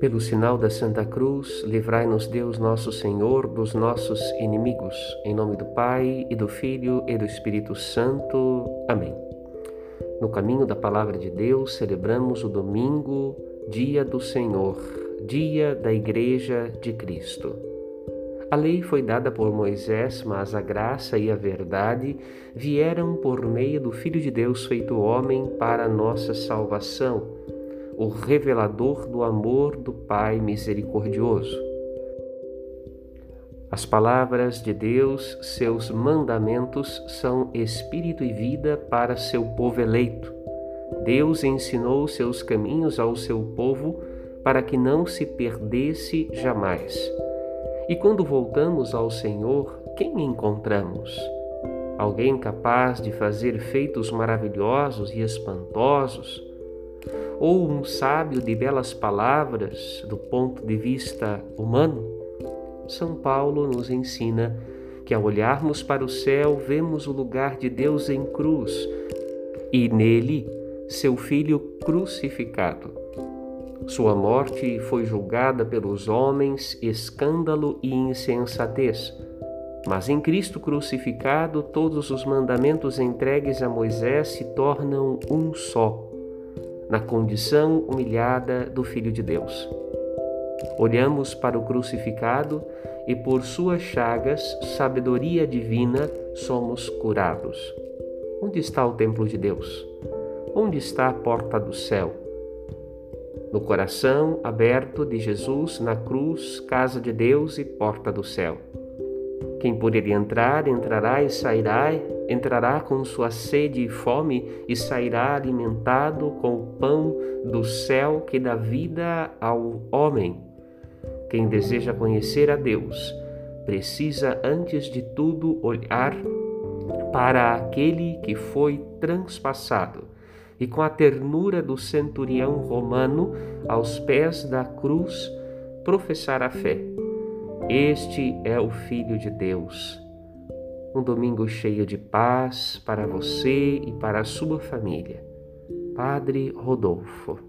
Pelo sinal da Santa Cruz, livrai-nos Deus nosso Senhor dos nossos inimigos. Em nome do Pai, e do Filho, e do Espírito Santo. Amém. No caminho da Palavra de Deus, celebramos o domingo, dia do Senhor, dia da Igreja de Cristo. A lei foi dada por Moisés, mas a graça e a verdade vieram por meio do Filho de Deus feito homem para nossa salvação o revelador do amor do Pai misericordioso. As palavras de Deus, seus mandamentos, são espírito e vida para seu povo eleito. Deus ensinou seus caminhos ao seu povo para que não se perdesse jamais. E quando voltamos ao Senhor, quem encontramos? Alguém capaz de fazer feitos maravilhosos e espantosos? ou um sábio de belas palavras do ponto de vista humano? São Paulo nos ensina que ao olharmos para o céu vemos o lugar de Deus em cruz e nele seu Filho crucificado. Sua morte foi julgada pelos homens escândalo e insensatez. Mas em Cristo crucificado, todos os mandamentos entregues a Moisés se tornam um só na condição humilhada do Filho de Deus. Olhamos para o crucificado e por suas chagas, sabedoria divina, somos curados. Onde está o templo de Deus? Onde está a porta do céu? No coração aberto de Jesus na cruz, casa de Deus e porta do céu. Quem por ele entrar, entrará e sairá, entrará com sua sede e fome e sairá alimentado com o pão do céu que dá vida ao homem. Quem deseja conhecer a Deus precisa, antes de tudo, olhar para aquele que foi transpassado e, com a ternura do centurião romano, aos pés da cruz, professar a fé este é o Filho de Deus. Um domingo cheio de paz para você e para a sua família. Padre Rodolfo.